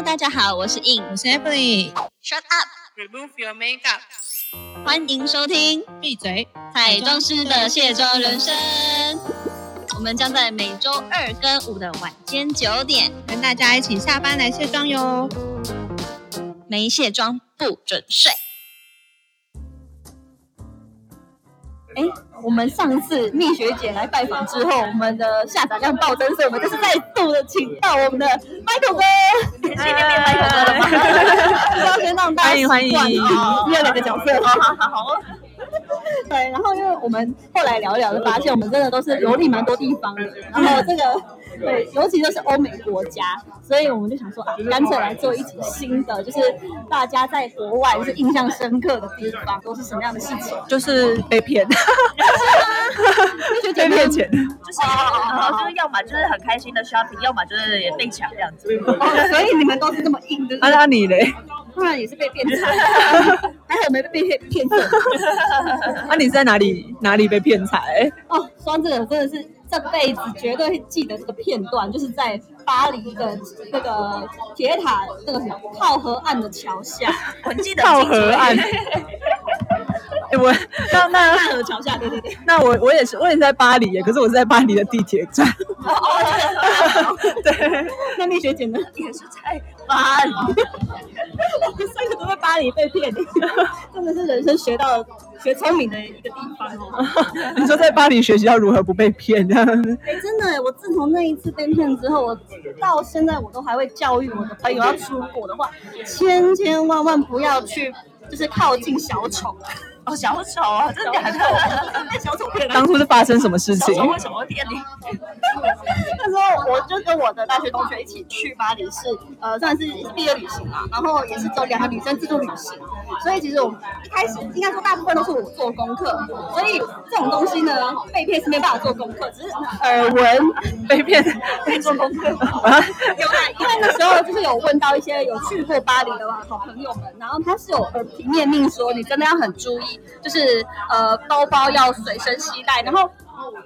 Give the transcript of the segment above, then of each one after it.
Hello，大家好，我是 In，我是 Emily。Shut up，Remove your makeup。欢迎收听闭嘴！彩妆师的卸妆人生。我们将在每周二跟五的晚间九点，跟大家一起下班来卸妆哟。没卸妆不准睡。哎，我们上次蜜雪姐来拜访之后，我们的下载量暴增，所以我们就是再度的请到我们的 Michael 哥，今天变 Michael 哥了吗？就是要先让大家欢迎欢迎习惯哦 你有两个角色，好好好好。对，然后因为我们后来聊一聊，就发现我们真的都是游历蛮多地方的，然后这个对，尤其都是欧美国家，所以我们就想说啊，干脆来做一集新的，就是大家在国外就是印象深刻的地方都是什么样的事情。就是被骗，被骗钱。就是然后就是要么就是很开心的 shopping，要么就是也被抢这样子。哦，所以你们都是这么硬的，啊，那你嘞？当然也是被骗财，还好没被骗骗走。啊，你是在哪里哪里被骗财？哦，说到这个真的是这辈子绝对会记得这个片段，就是在巴黎的那个铁塔那个什么靠河岸的桥下，我记得靠河岸。哎，我那那奈河桥下，对对对。那我我也是，我也是在巴黎耶，可是我是在巴黎的地铁站。哦，对，那蜜雪姐呢？也是在巴黎，三个都在巴黎被骗，真的是人生学到学聪明的一个地方哦。你说在巴黎学习要如何不被骗这样子？哎，真的，我自从那一次被骗之后，我到现在我都还会教育我的朋友，要出国的话，千千万万不要去，就是靠近小丑。哦，小丑啊，真的假的？被小丑骗了。当初是发生什么事情？小丑为什么会骗你？那时候我就跟我的大学同学一起去巴黎是，呃，算是毕业旅行嘛，然后也是走两个女生自助旅行，所以其实我们一开始应该说大部分都是我做功课，所以这种东西呢，被骗是没办法做功课，只是耳闻被骗？可以做功课。有啊，因为那时候就是有问到一些有去过巴黎的好朋友们，然后他是有耳提面命说，你真的要很注意，就是呃包包要随身携带，然后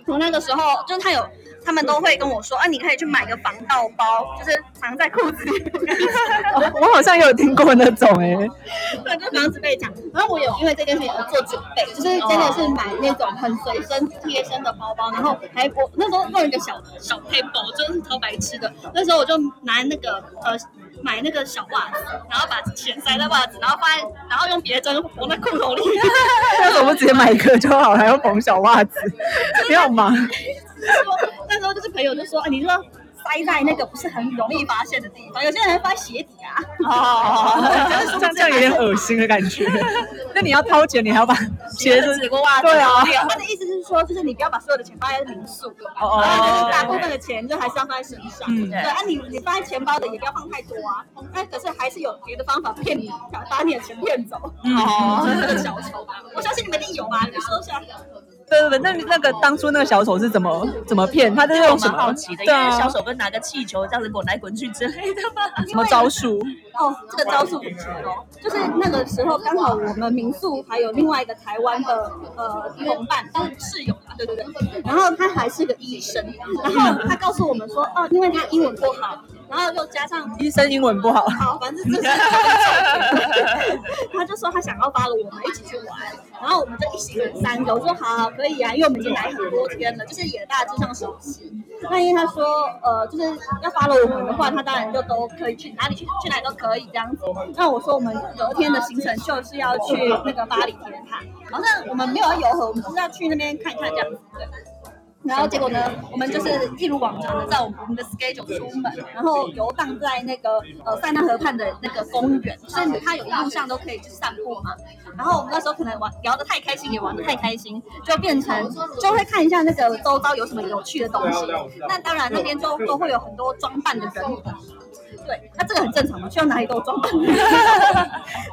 从那个时候就是他有。他们都会跟我说，啊，你可以去买个防盗包，就是藏在裤子里。我好像有听过那种哎、对，就防止被抢。然后我有因为这件事情而做准备，就是真的是买那种很随身贴身的包包，然后还我那时候用一个小小 paper，真的是超白痴的。那时候我就拿那个呃。买那个小袜子，然后把钱塞在袜子，然后放在，然后用别针缝在裤头里。那怎么不直接买一个就好了，还要缝小袜子？不要忙。那时候就是朋友就说，啊，你说塞在那个不是很容易发现的地方，有些人还放在鞋底啊。哦，这样这样有点恶心的感觉。那你要掏钱，你还要把鞋子指过袜子。对啊。他的意思是说，就是你不要把所有的钱放在民宿，哦哦就是大部分的钱就还是要放在身上。嗯对啊，你你放在钱包的也不要放太多啊。那可是还是有别的方法骗你，把你的钱骗走。哦 就是这个小丑吧，我相信你们一定有吧？你说一下。对对对，那那个当初那个小丑是怎么怎么骗？他是用什么？好奇的，因对啊为小手跟拿个气球这样子滚来滚去之类的吗。什么招数？哦，这个招数不错哦，就是那个时候刚好我们民宿还有另外一个台湾的呃同伴，就是室友嘛，对对对。然后他还是个医生，然后他告诉我们说，哦，因为他英文不好，然后又加上医生英文不好，好，反正就是他 就说他想要发了我们一起去玩，然后我们就一行人三个，我说好好可以啊，因为我们已经来很多天了，就是也大致上熟悉。那因为他说呃就是要发了我们的话，他当然就都可以去哪里去去哪里都可以这样子。那我说我们隔天的行程就是要去那个巴黎铁塔，好像我们没有要游河，我们就是要去那边看一看这样子。对。然后结果呢，我们就是一如往常的在我们的 schedule 出门，然后游荡在那个呃塞纳河畔的那个公园，所以它有一路上都可以去散步嘛。然后我们那时候可能玩聊得太开心，也玩得太开心，就变成就会看一下那个周遭有什么有趣的东西。那当然那边就都会有很多装扮的人。对，那这个很正常嘛，去到哪里都有装扮。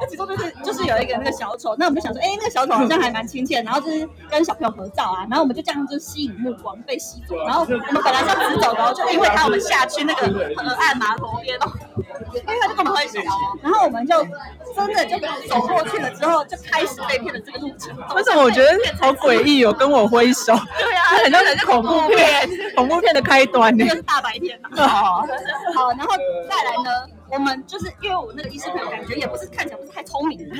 那 其中就是就是有一个那个小丑，那我们就想说，哎，那个小丑好像还蛮亲切，然后就是跟小朋友合照啊，然后我们就这样就吸引目光，被吸走。然后我们本来是要直走的，就因为他我们下去那个河岸码头边哦，因为他就跟我们挥手，然后我们就真的就走过去了之后，就开始被骗的这个路程。为什么我觉得好诡异哦？跟我挥手，对啊，很像是恐怖片，恐怖片的开端呢这。个是大白天嘛。哦，好，然后再来呢，我们就是因为我那个医师朋友感觉也不是看起来不是太聪明，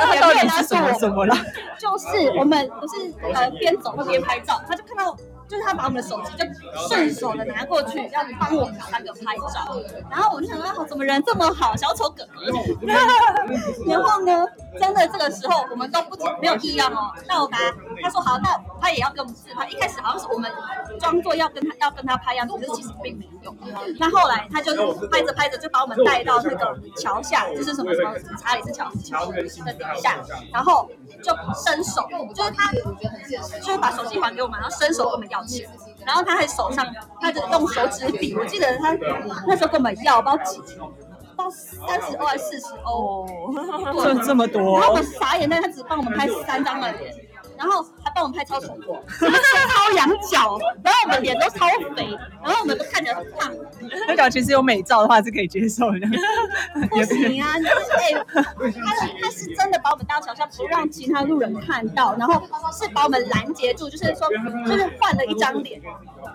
他到底是什么什么了？就是我们不是呃边走会边拍照，他就看到。就是他把我们的手机就顺手的拿过去，要帮我们三个拍照。然后我就想说，哦，怎么人这么好，小丑哥哥。然后呢，真的这个时候我们都不没有异样哦。那我把他他说好，那他也要跟我们自拍。一开始好像是我们装作要跟他要跟他拍样子，可是其实并没有。那后来他就拍着拍着就把我们带到那个桥下，就是什么什么查理斯桥桥的底下，然后就伸手，就是他就是把手机还给我们，然后伸手跟我们要钱。然后他还手上，他就用手指比，我记得他那时候跟我们要，不知道几，到三十欧还是四十欧，这这么多。然后我们傻眼，但他只帮我们拍三张而已，然后还帮我们拍超丑，什么超羊角，然后我们脸都超肥，然后我们都看起来很胖，那角其实有美照的话是可以接受的，不行啊，就是哎、他他是真的把我们当桥下，不让其他路人看到，然后是把我们拦截住，就是说就是换了一张脸，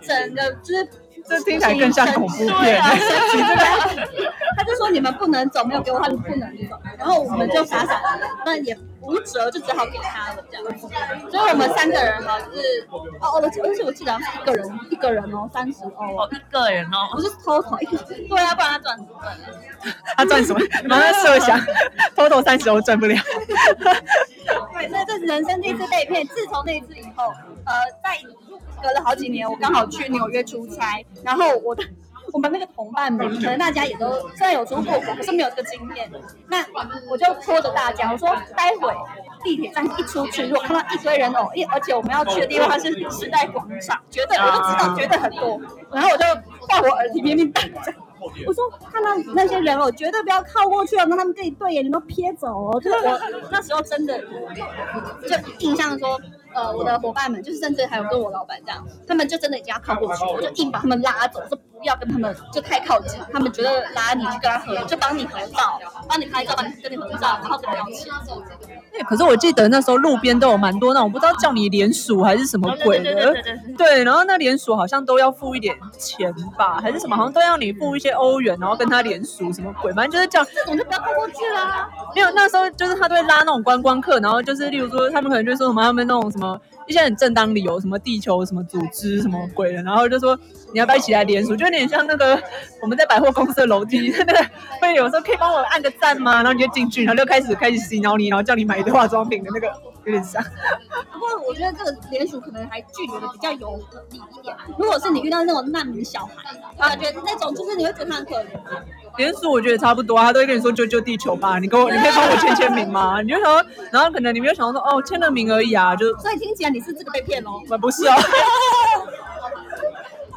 整个就是。这听起来更像恐怖片 他就说你们不能走，没有给我，他们不能走，然后我们就傻傻的，那也无辙，就只好给他了这样子。所以我们三个人哈，就是哦哦，而且我记得好像是一个人一个人哦，三十欧哦，一个人哦不，是 total 一个，对啊，不然他赚什么？他赚什么？马上设想，total 三十欧赚不了。对，所以这是人生第一次被骗。自从那一次以后，呃，在隔了好几年，我刚好去纽约出差，然后我的。我们那个同伴们，可能大家也都虽然有出过国，可是没有这个经验。那我就拖着大家，我说待会地铁站一出去，如果看到一堆人哦，一而且我们要去的地方它是时代广场，绝对我就知道绝对很多。然后我就在我耳提面命大讲。我说看到那些人哦，绝对不要靠过去哦，让他们跟你对眼，你都撇走哦。就是我那时候真的就印象说，呃，我的伙伴们，就是甚至还有跟我老板这样，他们就真的已经要靠过去，我就硬把他们拉走，说不要跟他们就太靠近，他们觉得拉你去跟他合，就帮你合照，帮你拍照，帮你跟你合照，然后跟你要钱。可是我记得那时候路边都有蛮多那种不知道叫你联署还是什么鬼的对然后那联署好像都要付一点钱吧，还是什么，好像都要你付一些欧元，然后跟他联署什么鬼，反正就是叫。这种就不要靠过去啦。没有，那时候就是他都会拉那种观光客，然后就是例如说他们可能就说什么他们那种什么一些很正当理由，什么地球什么组织什么鬼的，然后就说你要不要一起来联署，就有点像那个我们在百货公司的楼梯，那个会有时候可以帮我按个赞吗？然后你就进去，然后就开始开始洗脑你，然后叫你买一堆化妆品的那个有点像。不过我觉得这个联署可能还距离的比较有理一点。如果是你遇到那种难民小孩，啊觉得那种就是你会觉得他很可怜。联署我觉得差不多啊，他都会跟你说救救地球吧，你给我，你可以帮我签签名吗？你就想说，然后可能你没有想到说哦签了名而已啊，就所以听起来你是这个被骗喽？不是哦。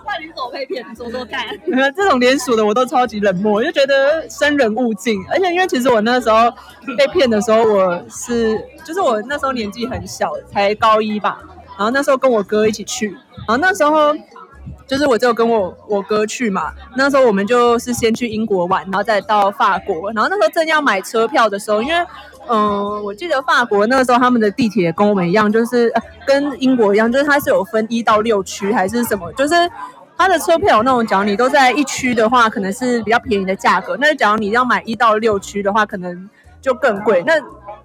那你怎么被骗？你说说看。这种连锁的我都超级冷漠，我就觉得生人勿近。而且因为其实我那时候被骗的时候，我是就是我那时候年纪很小，才高一吧。然后那时候跟我哥一起去，然后那时候就是我只有跟我我哥去嘛。那时候我们就是先去英国玩，然后再到法国。然后那时候正要买车票的时候，因为嗯，我记得法国那个时候他们的地铁跟我们一样，就是、呃、跟英国一样，就是它是有分一到六区还是什么，就是。它的车票有那种，假如你都在一区的话，可能是比较便宜的价格。那假如你要买一到六区的话，可能就更贵。那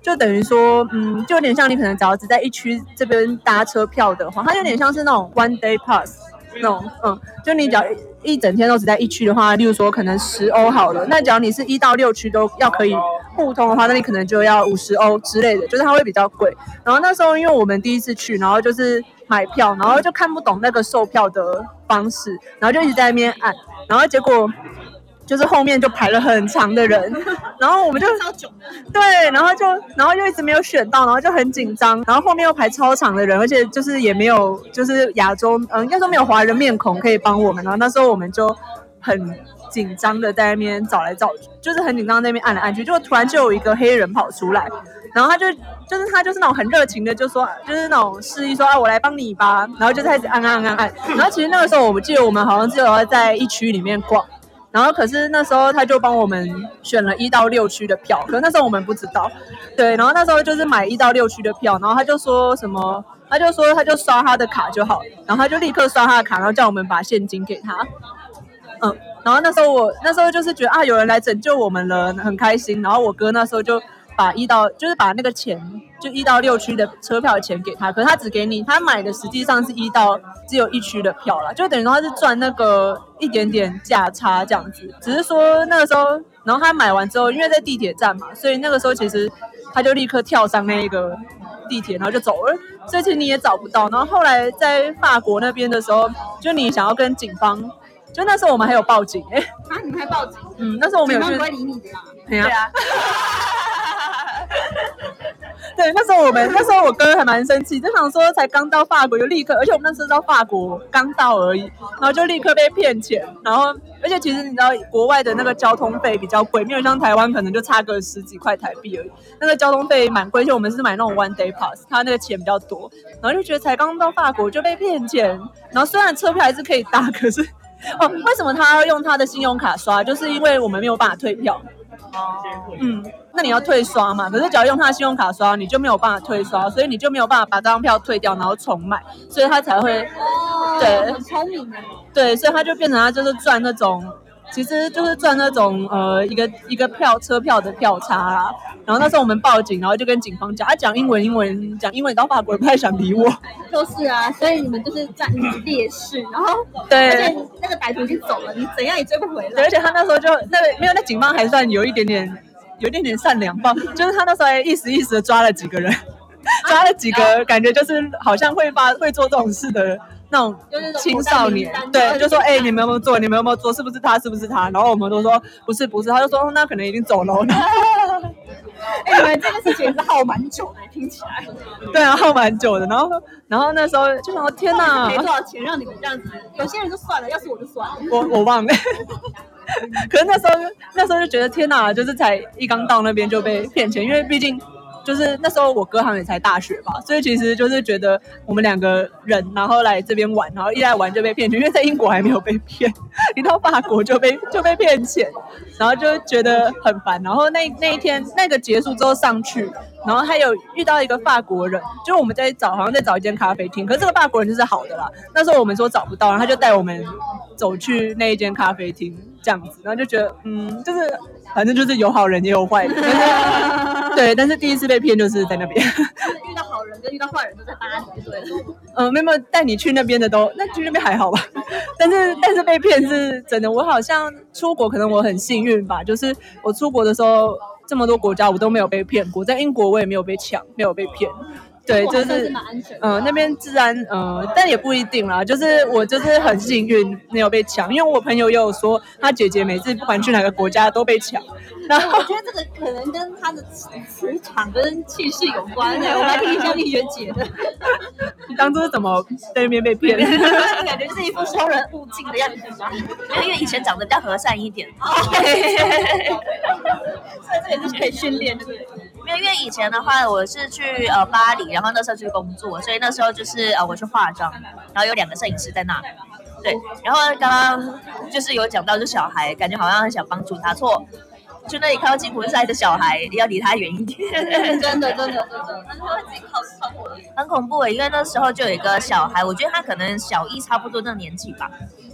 就等于说，嗯，就有点像你可能只要只在一区这边搭车票的话，它有点像是那种 one day pass 那种，嗯，就你只要一整天都只在一区的话，例如说可能十欧好了。那假如你是一到六区都要可以互通的话，那你可能就要五十欧之类的，就是它会比较贵。然后那时候因为我们第一次去，然后就是买票，然后就看不懂那个售票的方式，然后就一直在那边按，然后结果就是后面就排了很长的人，然后我们就对，然后就然后就一直没有选到，然后就很紧张，然后后面又排超长的人，而且就是也没有就是亚洲，嗯，应该说没有华人面孔可以帮我们，然后那时候我们就很紧张的在那边找来找去，就是很紧张在那边按来按去，就突然就有一个黑人跑出来，然后他就就是他就是那种很热情的，就说就是那种示意说啊我来帮你吧，然后就开始按按按按，然后其实那个时候我记得我们好像只有要在一区里面逛。然后可是那时候他就帮我们选了一到六区的票，可那时候我们不知道，对，然后那时候就是买一到六区的票，然后他就说什么，他就说他就刷他的卡就好，然后他就立刻刷他的卡，然后叫我们把现金给他，嗯，然后那时候我那时候就是觉得啊，有人来拯救我们了，很开心，然后我哥那时候就。把一到就是把那个钱，就一到六区的车票的钱给他，可是他只给你他买的实际上是一到只有一区的票了，就等于说他是赚那个一点点价差这样子。只是说那个时候，然后他买完之后，因为在地铁站嘛，所以那个时候其实他就立刻跳上那个地铁，然后就走了，所以其实你也找不到。然后后来在法国那边的时候，就你想要跟警方，就那时候我们还有报警，哎，啊，你们还报警？嗯，那时候我们有去，不会理你的啦。对啊。对，那时候我们那时候我哥还蛮生气，就想说才刚到法国就立刻，而且我们那时候到法国刚到而已，然后就立刻被骗钱，然后而且其实你知道国外的那个交通费比较贵，没有像台湾可能就差个十几块台币而已，那个交通费蛮贵，而且我们是买那种 one day pass，他那个钱比较多，然后就觉得才刚到法国就被骗钱，然后虽然车票还是可以搭，可是哦，为什么他要用他的信用卡刷？就是因为我们没有办法退票。哦，嗯，那你要退刷嘛？可是只要用他的信用卡刷，你就没有办法退刷，所以你就没有办法把这张票退掉，然后重买，所以他才会，对，很聪明的，对，所以他就变成他就是赚那种。其实就是赚那种呃一个一个票车票的票差啦，然后那时候我们报警，然后就跟警方讲，他讲英文，英文讲英文，到法国人不太想理我。就是啊，所以你们就是占劣势，然后对，而且那个歹徒已经走了，你怎样也追不回来。而且他那时候就那没有，那警方还算有一点点，有一点点善良吧，就是他那时候还一时一时的抓了几个人，抓了几个感觉就是好像会发会做这种事的。那种青少年，对，就说哎，你们有没有做？你们有没有做？是不是他？是不是他？然后我们都说不是，不是。他就说那可能已经走了。哎，你们这个事情是耗蛮久的，听起来。对啊，耗蛮久的。然后，然后那时候就想说天哪，赔多少钱让你们这样子？有些人就算了，要是我就算了。我我忘了。可是那时候那时候就觉得天哪，就是才一刚到那边就被骗钱，因为毕竟。就是那时候我哥好像也才大学吧，所以其实就是觉得我们两个人然后来这边玩，然后一来玩就被骗钱，因为在英国还没有被骗，一到法国就被就被骗钱，然后就觉得很烦。然后那那一天那个结束之后上去，然后还有遇到一个法国人，就我们在找好像在找一间咖啡厅，可是这个法国人就是好的啦。那时候我们说找不到，然后他就带我们走去那一间咖啡厅这样子，然后就觉得嗯，就是。反正就是有好人也有坏人，对。但是第一次被骗就是在那边，遇到好人跟遇到坏人都在巴黎，对。嗯，没有带你去那边的都，那去那边还好吧？但是但是被骗是真的。我好像出国，可能我很幸运吧，就是我出国的时候这么多国家我都没有被骗过，在英国我也没有被抢，没有被骗。对，就是嗯，那边治安嗯，但也不一定啦。就是我就是很幸运没有被抢，因为我朋友也有说，他姐姐每次不管去哪个国家都被抢。然后我觉得这个可能跟他的磁磁场跟气势有关的。我来听一下丽娟姐的。你当初是怎么在那边被骗？感觉是一副收人勿近的样子吗？因为以前长得比较和善一点。所以这也是可以训练的。因为因为以前的话，我是去呃巴黎，然后那时候去工作，所以那时候就是呃我去化妆，然后有两个摄影师在那，对，然后刚刚就是有讲到就小孩，感觉好像很想帮助他，错，去那里看到吉普赛的小孩，要离他远一点，真的真的真的，他会自己靠窗户，很恐怖诶，因为那时候就有一个小孩，我觉得他可能小一差不多那个年纪吧。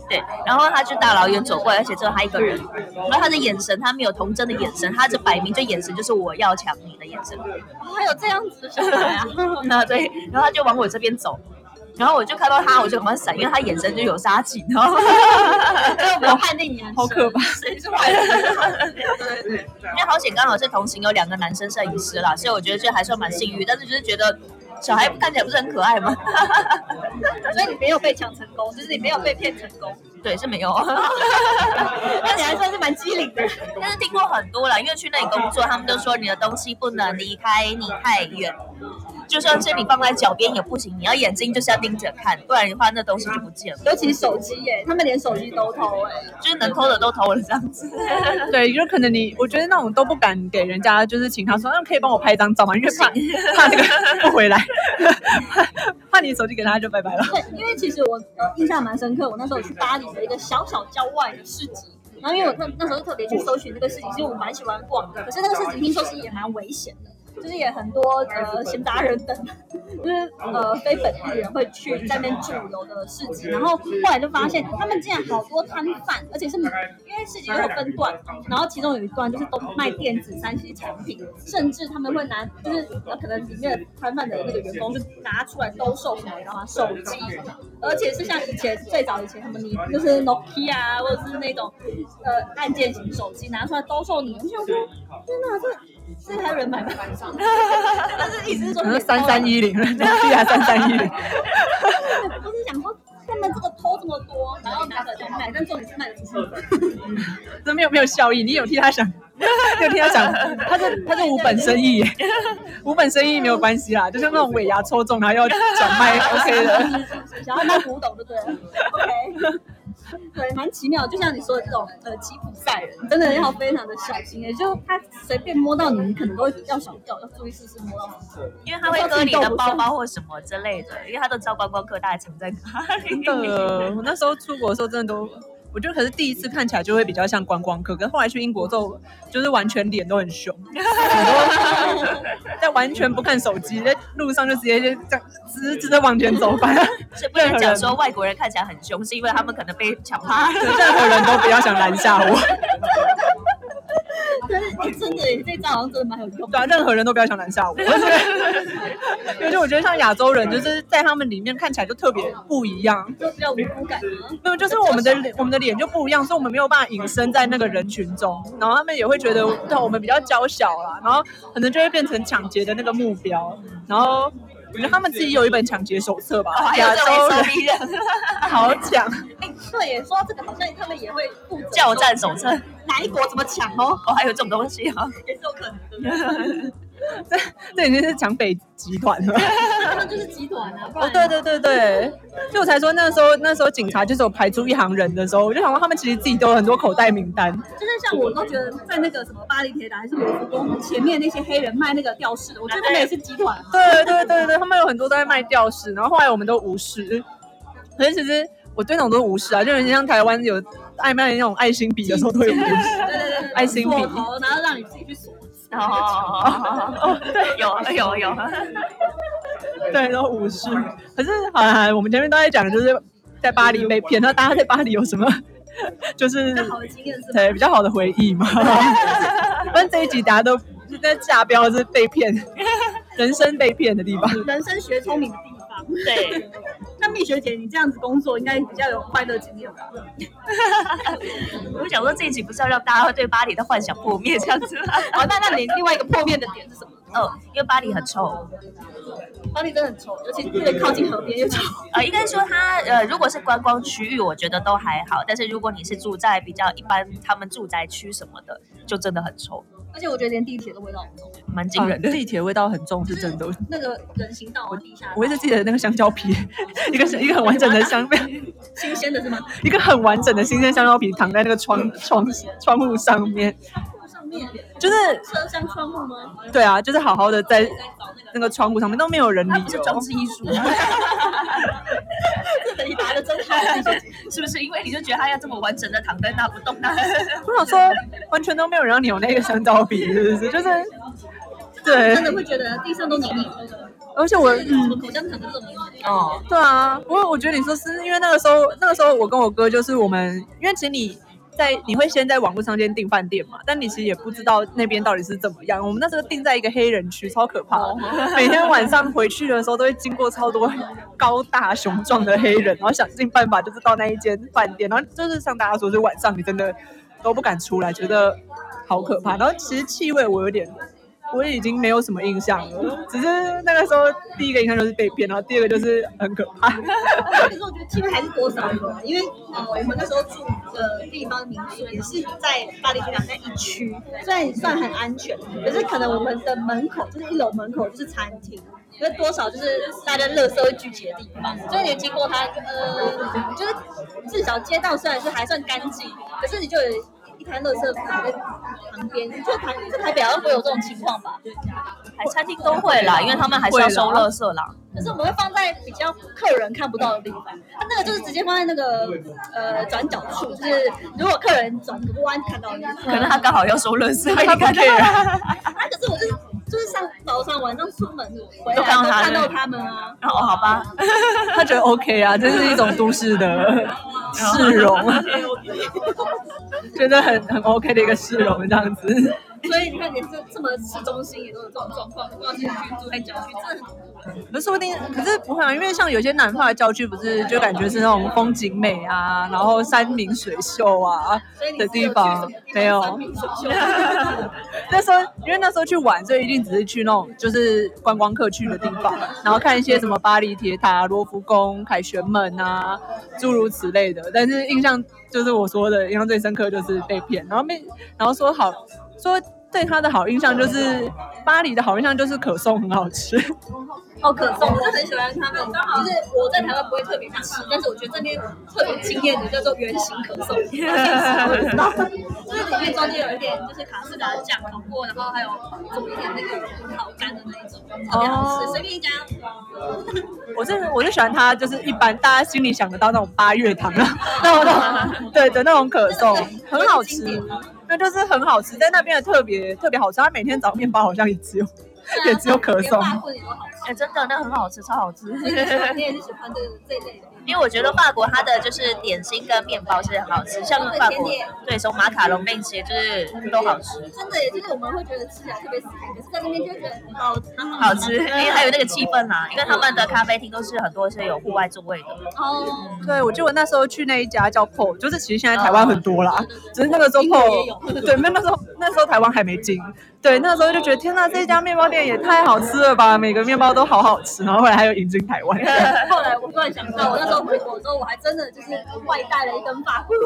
对，然后他就大老远走过来，而且只有他一个人。然后他的眼神，他没有童真的眼神，他这摆明这眼神就是我要抢你的眼神。还有这样子的小孩啊？那对，然后他就往我这边走，然后我就看到他，我就赶快闪，因为他眼神就有杀气，然后没有判定你好可怕，谁是坏人？因为好险刚好是同行有两个男生摄影师啦，所以我觉得这还算蛮幸运，但是就是觉得。小孩看起来不是很可爱吗？所以你没有被抢成功，就是你没有被骗成功。对，是没有。那你还算是蛮机灵的。但是听过很多了，因为去那里工作，他们都说你的东西不能离开你太远。就算是你放在脚边也不行，你要眼睛就是要盯着看，不然的话那东西就不见了。尤其手机耶，他们连手机都偷哎，就是能偷的都偷了这样子。对，有可能你，我觉得那种都不敢给人家，就是请他说，那可以帮我拍张照吗？因为怕 怕那个不回来，那你手机给他就拜拜了。对，因为其实我印象蛮深刻，我那时候去巴黎的一个小小郊外的市集。然后因为我特那时候特别去搜寻这个市集，其实我蛮喜欢逛的，可是那个市集听说是也蛮危险的。就是也很多呃闲杂人等，就是呃非本地人会去在那边驻留的市集，然后后来就发现他们竟然好多摊贩，而且是因为市集有分段，然后其中有一段就是都卖电子三 C 产品，甚至他们会拿就是可能里面摊贩的那个员工就拿出来兜售什么，你知道吗？手机，而且是像以前最早以前他们你就是 Nokia 啊，或者是那种呃按键型手机拿出来兜售你，我想说天哪，这。是还有人买吗？但是意思是说，三三一零，对啊，三三一零。不是想说他们这个偷这么多，然后拿着就卖，但重点是卖的是这没有没有效益，你有替他想，有替他想，他是他是无本生意，无本生意没有关系啦，就是那种尾牙抽中然后要转卖，OK 的，想要卖古董，对不对？OK。对，蛮奇妙，就像你说的这种呃吉普赛人，真的要非常的小心也，就他随便摸到你，你可能都会要小掉，要注意试试摸到什么，因为他会割你的包包或什么之类的，因为他都知道观光客大概藏在哪里。真的，我那时候出国的时候，真的都。我觉得可是第一次看起来就会比较像观光客，跟后来去英国之后，就是完全脸都很凶，但完全不看手机，在路上就直接就这样直直的往前走，反正是不能讲说外国人看起来很凶，是因为他们可能被抢趴，任何人都不要想拦下我。但是真的，这招好像真的蛮有用。对啊，任何人都不要想拦下我。因为我觉得像亚洲人，就是在他们里面看起来就特别不一样，就比较无辜感。没有，就是我们的我们的脸就不一样，所以我们没有办法隐身在那个人群中，然后他们也会觉得对我们比较娇小啦，然后可能就会变成抢劫的那个目标，然后。我觉得他们自己有一本抢劫手册吧，亚洲人好抢。哎，对，说到这个，好像他们也会叫战手册，哪一国怎么抢哦？哦，还有这种东西啊，也是有可能的。这这已经是抢北集团了，就是集团啊！哦，对对对对，就我才说那时候那时候警察就是有排出一行人的时候，我就想说他们其实自己都有很多口袋名单。就是像我都觉得在那个什么巴黎铁塔还是罗浮宫前面那些黑人卖那个吊饰的，我觉得他们也是集团。对对对对，他们有很多都在卖吊饰，然后后来我们都无视。可是其实我对那种都无视啊，就像台湾有爱卖那种爱心笔的时候都会无视。对对对，爱心笔，然后让你自己去锁。哦，对，有有有，对，都无视。可是，好像我们前面都在讲的就是在巴黎被骗，那大家在巴黎有什么就是对比较好的回忆嘛？反正这一集大家都是在下标是被骗，人生被骗的地方，人生学聪明的地方。对。那蜜雪姐，你这样子工作应该比较有快乐经验吧？我想说这一集不是要让大家对巴黎的幻想破灭这样子吗？好，那那你另外一个破灭的点是什么？哦，因为巴黎很臭，巴黎真的很臭，尤其越靠近河边越臭。呃，应该说它呃，如果是观光区域，我觉得都还好，但是如果你是住在比较一般他们住宅区什么的，就真的很臭。而且我觉得连地铁的味道很重，蛮惊人的。地铁味道很重是真的。那个人行道地下，我一直记得那个香蕉皮，一个是一个很完整的香蕉，新鲜的是吗？一个很完整的新鲜香蕉皮躺在那个窗窗窗户上面。就是车厢窗户吗？对啊，就是好好的在那个窗户上面都没有人理，是装置艺术。这你答的真好，是不是？因为你就觉得他要这么完整的躺在那不动那？我想说，完全都没有人让你有那个香蕉皮，是不是？就是对，真的会觉得地上都黏黏的。而且我嗯，口香糖都这么哦，对啊。不过我觉得你说是因为那个时候，那个时候我跟我哥就是我们，因为其实你。在你会先在网络上先订饭店嘛？但你其实也不知道那边到底是怎么样。我们那时候订在一个黑人区，超可怕。每天晚上回去的时候都会经过超多高大雄壮的黑人，然后想尽办法就是到那一间饭店，然后就是像大家说，就晚上你真的都不敢出来，觉得好可怕。然后其实气味我有点。我已经没有什么印象了，只是那个时候第一个印象就是被骗，然后第二个就是很可怕。可是我觉得气味还是多少有，因为呃我们那时候住的地方民宿也是在巴黎铁塔那一区，虽然算很安全，可是可能我们的门口就是一楼门口就是餐厅，所以多少就是大家乐色会聚集的地方，所以你经过它，呃，就是至少街道虽然是还算干净，可是你就有。一滩垃圾摆在旁边，就台这台北好像不会有这种情况吧？哎餐厅都会啦，因为他们还是要收垃圾啦。可是我们会放在比较客人看不到的地方，它那个就是直接放在那个呃转角处，就是如果客人转个弯看到你。可能他刚好要收垃圾，他不 care 啊，可是我就是就是上早上晚上出门回来都看到他看到他们啊。哦，好吧，他觉得 OK 啊，这是一种都市的市容，觉得很很 OK 的一个市容这样子。所以你看，你这这么市中心也都有这种状况，不知道是居住在郊区，真的很恐怖。可是说不定，可是不会啊，因为像有些南方的郊区，不是就感觉是那种风景美啊，然后山明水秀啊的地方，没有。那时候因为那时候去玩，所以一定只是去那种就是观光客去的地方，然后看一些什么巴黎铁塔、罗浮宫、凯旋门啊，诸如此类的。但是印象就是我说的，印象最深刻就是被骗，然后被然后说好说对他的好印象就是巴黎的好印象就是可颂很好吃。哦可颂，我就很喜欢他们。就是我在台湾不会特别去吃，但是我觉得这边特别惊艳的叫做圆形可颂，就是里面中间有一点就是卡士达酱烤过，然后还有煮一点那个葡萄干的那一种，特别好吃，随便一家。我是我是喜欢它，就是一般大家心里想得到那种八月糖啊，那种对的那种可颂，很好吃，那就是很好吃，在那边的特别特别好吃。他每天早面包好像也只有也只有可颂。哎，真的那很好吃，超好吃。你也是喜欢这这一类的。因为我觉得法国它的就是点心跟面包是很好吃，像法国对从马卡龙那些就是都好吃，真的耶，就是我们会觉得吃起来特别死甜，可是在那边就会觉得好很好吃，因为还有那个气氛啦，因为他们的咖啡厅都是很多是有户外座位的。哦。对，我记得我那时候去那一家叫 PO，就是其实现在台湾很多啦，只是那个时候 PO 对，没有那时候那时候台湾还没进，对，那时候就觉得天呐，这家面包店也太好吃了吧，每个面包都好好吃，然后后来还有引进台湾，后来我突然想到，我那时候回国之后，我还真的就是外带了一根发棍，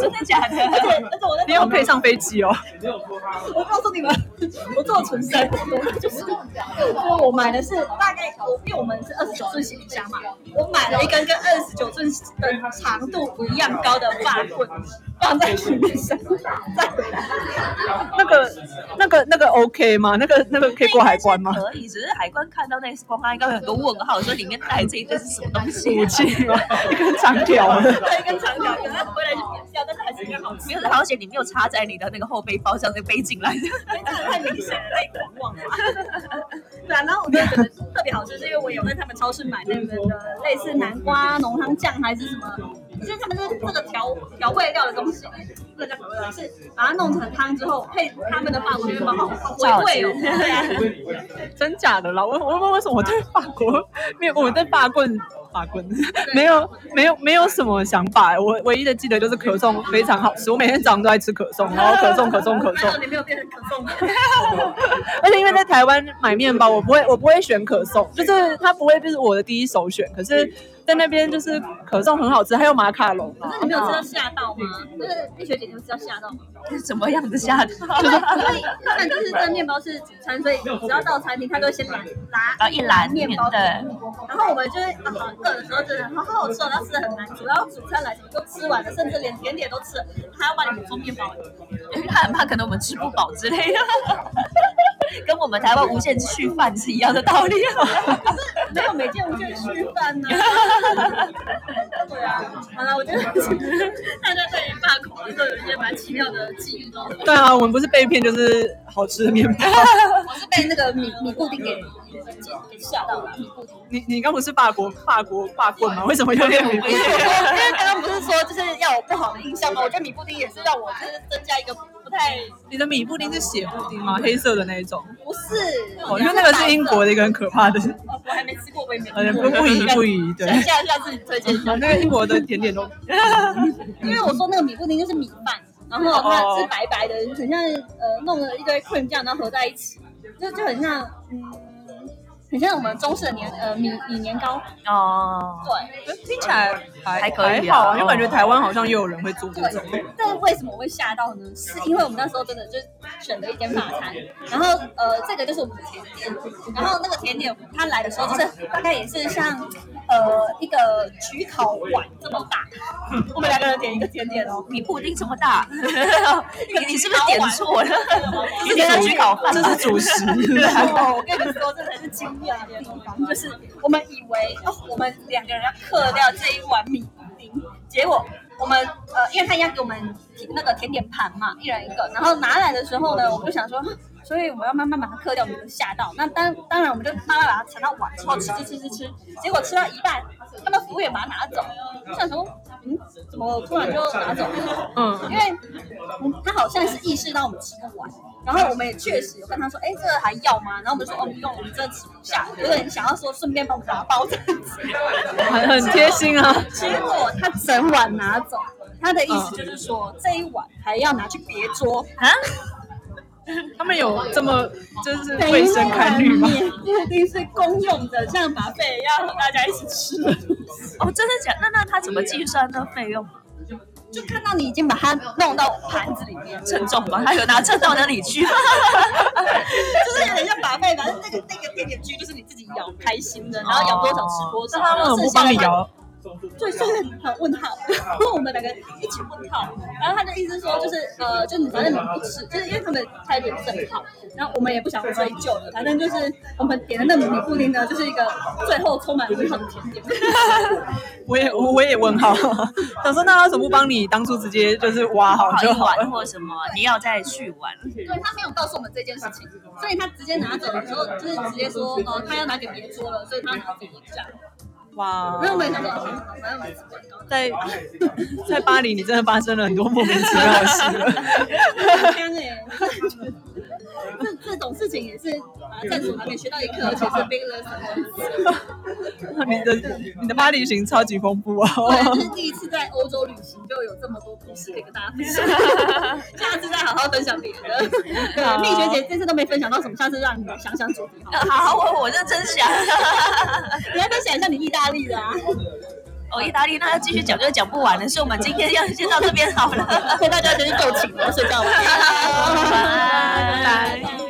真的假的？而且而且我在你有可以上飞机哦，我告诉你们，我做纯生，就是就是我买的是大概我因为我们是二十九寸行李箱嘛，我买了一根跟二十九寸的长度一样高的法棍，放在行李箱再回来。那个那个那个 OK 吗？那个那个可以过海关吗？可以，只是海关看到那个光它应该会有很多问号，说里面带这一堆是什么东西、武器吗？一根长条的。对，一根长条，可能回来就扁掉，但是还是很好吃。没有，好险你没有插在你的那个后背包上，那背进来的。太明显了，太狂妄了吧。对啊，然后我就觉得特别好吃，是因为我有在他们超市买那个的类似南瓜浓汤酱还是什么，就是他们是这个调调味料的东西，不能叫调味料，是把它弄成汤之后配他们的法国面包，好好回味哦。真假的啦？我我问为什么我对法国没有，我对法棍法棍没有没有没有什么想法。我唯一的记得就是可颂非常好吃，我每天早上都在吃可颂，然后可颂可颂可颂。你没有变成可颂。而且因为在台湾买面包，我不会我不会选可颂，就是它不会就是我的第一首选。可是，在那边就是可颂很好吃，还有马卡龙啊可是你没有吃到吓到吗？就是丽学姐，你有吃到吓到吗？是什么样的下的？因为因为他们就是这面包是主餐，所以只要到餐厅，他都先拿拿啊一篮面包对然后我们就会啊好饿的时候真的好好吃哦，然后吃的很难煮，然后主餐来什么都吃完了，甚至连甜点都吃了，他要帮你补充面包。因 为他很怕可能我们吃不饱之类的，跟我们台湾无限续饭是一样的道理。可是没有每件无限续饭呢。对啊，好了，我觉得大家对于法口都有一些蛮奇妙的记忆哦。对啊，我们不是被骗就是好吃的面包。我是被那个米米布丁给给吓到了，米布丁。你你刚不是法国法国法棍吗？为什么又变米布丁？因为刚刚不是说就是要有不好的印象吗？我觉得米布丁也是让我就是增加一个不太你的米布丁是血布丁吗？黑色的那一种？不是，哦，因为那个是英国的一个很可怕的，哦，我还没吃过，我也没呃，吃过。不不宜不宜，对。下下次推荐一下啊，，那个英国的甜点都，因为我说那个米布丁就是米饭，然后它是白白的，很像呃弄了一堆 cream 酱，然后合在一起，就就很像嗯，很像我们中式的年呃米米年糕。哦，对，听起来还还可以啊好啊，因为感觉台湾好像也有人会做这种。但是为什么我会吓到呢？是因为我们那时候真的就是选的一间法餐，然后呃，这个就是我们的甜点，然后那个甜点它来的时候就是大概也是像呃一个焗烤碗这么大，我们两个人点一个甜点哦。你布丁这么大，你你是不是点错了？你点了焗烤饭，这是主食。哦，我跟你们说，这才是惊讶的地方，就是我们以为哦，我们两个人要克掉这一碗米布丁，结果我们呃，因为他要给我们那个甜点盘嘛，一人一个，然后拿来的时候呢，我们就想说。所以我们要慢慢把它嗑掉，我们就吓到。那当当然，我们就慢慢把它盛到碗然后吃吃吃吃吃。结果吃到一半，他们服务员把它拿走。我想说，嗯，怎么突然就拿走？嗯，因为他好像是意识到我们吃不完，然后我们也确实有跟他说，哎，这个还要吗？然后我们就说，哦，不用，我们真的吃不下，有点想要说顺便帮我们打包这样子，很 很贴心啊。结果他整碗拿走，他的意思就是说这一碗还要拿去别桌啊。他们有这么就是卫生考虑吗？一定是公用的，像把费要大家一起吃。哦，真的假？那那他怎么计算那费用？就看到你已经把它弄到盘子里面，称重吗？他有拿称到哪里去？就是有点像把费，反正那个那个点点区就是你自己咬开心的，然后咬多少吃多少。他们不帮你咬。对，所以很问号，然后我们两个一起问号，然后他的意思说就是呃，就你反正你不吃，就是因为他们态度很好，然后我们也不想追究了，反正就是我们点的那米布丁呢，就是一个最后充满问号的甜点。我也我也问号，他说那他怎么不帮你当初直接就是挖好就好，或什么你要再去玩？对他没有告诉我们这件事情，所以他直接拿走的时候，就是直接说哦，他要拿给别桌了，所以他拿走这样。哇！没有没有，在 在巴黎，你真的发生了很多莫名其妙的事。天哎！这这种事情也是在所难免学到一课，而且是 big lesson。你的你的巴黎行超级丰富啊！这是第一次在欧洲旅行，就有这么多故事可以跟大家分享。下次再好好分享别的。对，蜜雪姐这次都没分享到什么，下次让你想想主题。好，我我认真想。你来分享一下你意大利的啊？哦，意大利那要继续讲就讲不完了，所以我们今天要先到这边好了。所以大家先去就寝了，睡觉吧。拜拜。